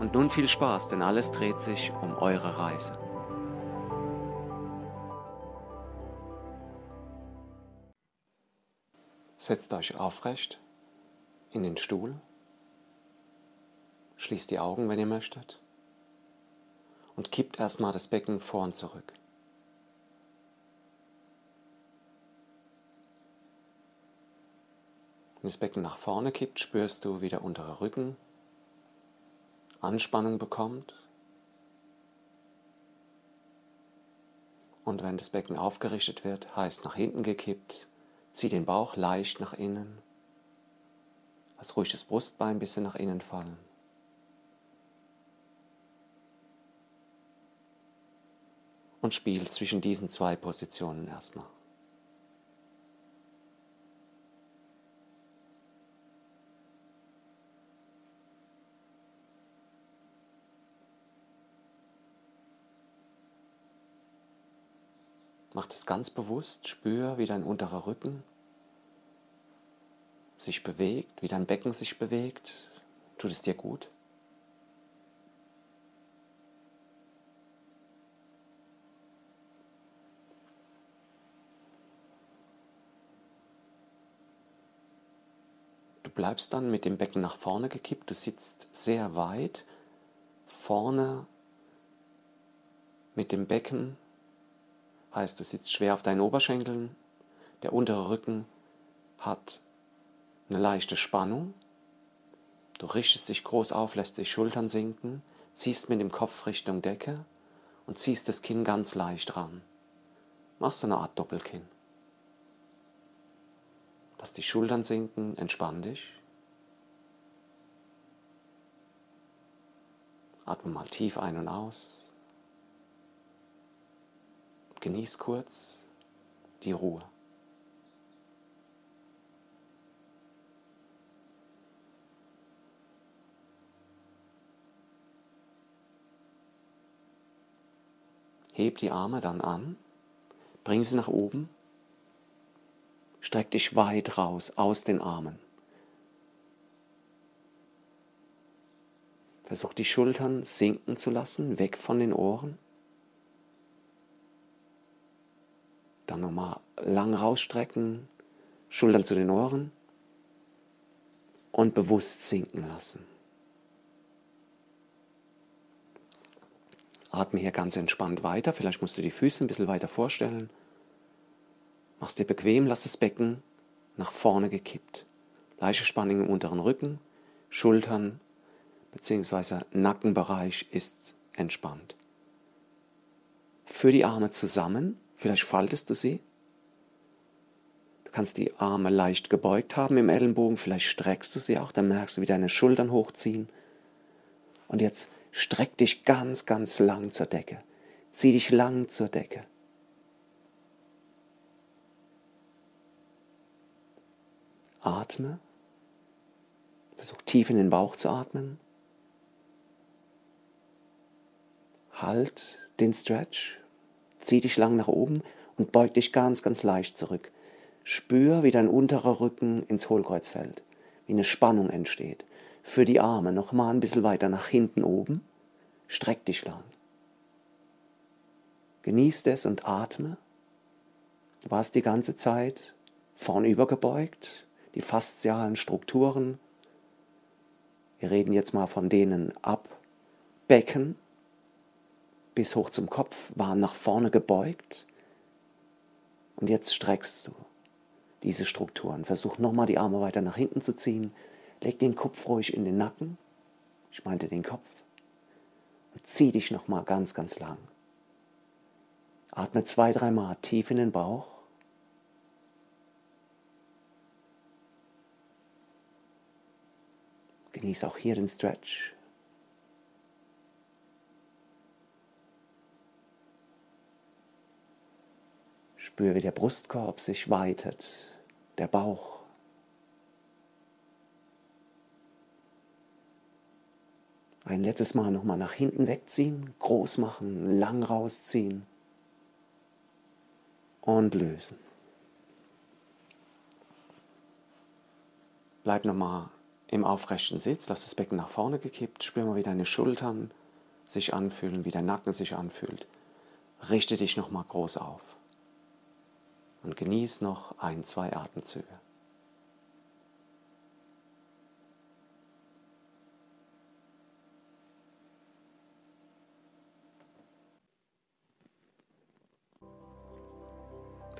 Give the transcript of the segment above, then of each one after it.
Und nun viel Spaß, denn alles dreht sich um eure Reise. Setzt euch aufrecht in den Stuhl. Schließt die Augen, wenn ihr möchtet. Und kippt erstmal das Becken vor und zurück. Wenn das Becken nach vorne kippt, spürst du, wie der untere Rücken Anspannung bekommt. Und wenn das Becken aufgerichtet wird, heißt nach hinten gekippt, zieh den Bauch leicht nach innen. Lass ruhig das Brustbein ein bisschen nach innen fallen. Und spiel zwischen diesen zwei Positionen erstmal. Mach das ganz bewusst, spür, wie dein unterer Rücken sich bewegt, wie dein Becken sich bewegt. Tut es dir gut? Du bleibst dann mit dem Becken nach vorne gekippt, du sitzt sehr weit vorne mit dem Becken heißt, du sitzt schwer auf deinen Oberschenkeln, der untere Rücken hat eine leichte Spannung, du richtest dich groß auf, lässt die Schultern sinken, ziehst mit dem Kopf Richtung Decke und ziehst das Kinn ganz leicht ran. Machst so eine Art Doppelkinn. Lass die Schultern sinken, entspann dich. Atme mal tief ein und aus. Genieß kurz die Ruhe. Heb die Arme dann an, bring sie nach oben, streck dich weit raus aus den Armen. Versuch die Schultern sinken zu lassen, weg von den Ohren. Dann nochmal lang rausstrecken, Schultern zu den Ohren und bewusst sinken lassen. Atme hier ganz entspannt weiter. Vielleicht musst du die Füße ein bisschen weiter vorstellen. Mach's dir bequem, lass das Becken nach vorne gekippt. Leichte Spannung im unteren Rücken, Schultern bzw. Nackenbereich ist entspannt. Für die Arme zusammen Vielleicht faltest du sie. Du kannst die Arme leicht gebeugt haben im Ellenbogen, vielleicht streckst du sie auch, dann merkst du, wie deine Schultern hochziehen. Und jetzt streck dich ganz, ganz lang zur Decke. Zieh dich lang zur Decke. Atme. Versuch tief in den Bauch zu atmen. Halt den Stretch. Zieh dich lang nach oben und beug dich ganz, ganz leicht zurück. Spür, wie dein unterer Rücken ins Hohlkreuz fällt, wie eine Spannung entsteht. Für die Arme nochmal ein bisschen weiter nach hinten oben. Streck dich lang. Genieß es und atme. Du warst die ganze Zeit vornüber gebeugt, die faszialen Strukturen. Wir reden jetzt mal von denen ab Becken, bis hoch zum Kopf, waren nach vorne gebeugt. Und jetzt streckst du diese Strukturen. Versuch nochmal die Arme weiter nach hinten zu ziehen. Leg den Kopf ruhig in den Nacken. Ich meinte den Kopf. Und zieh dich nochmal ganz, ganz lang. Atme zwei, dreimal tief in den Bauch. Genieß auch hier den Stretch. Spür, wie der Brustkorb sich weitet, der Bauch. Ein letztes Mal nochmal nach hinten wegziehen, groß machen, lang rausziehen und lösen. Bleib nochmal im aufrechten Sitz, lass das Becken nach vorne gekippt, spür mal, wie deine Schultern sich anfühlen, wie der Nacken sich anfühlt. Richte dich nochmal groß auf und genieß noch ein, zwei Atemzüge.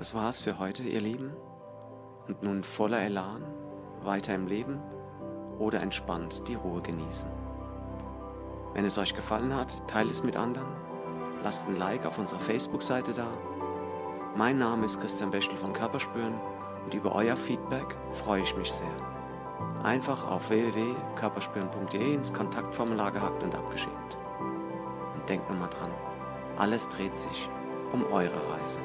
Das war's für heute, ihr Lieben. Und nun voller Elan, weiter im Leben oder entspannt die Ruhe genießen. Wenn es euch gefallen hat, teilt es mit anderen, lasst ein Like auf unserer Facebook-Seite da. Mein Name ist Christian Wäschel von Körperspüren und über euer Feedback freue ich mich sehr. Einfach auf www.körperspüren.de ins Kontaktformular gehackt und abgeschickt. Und denkt nur mal dran, alles dreht sich um eure Reise.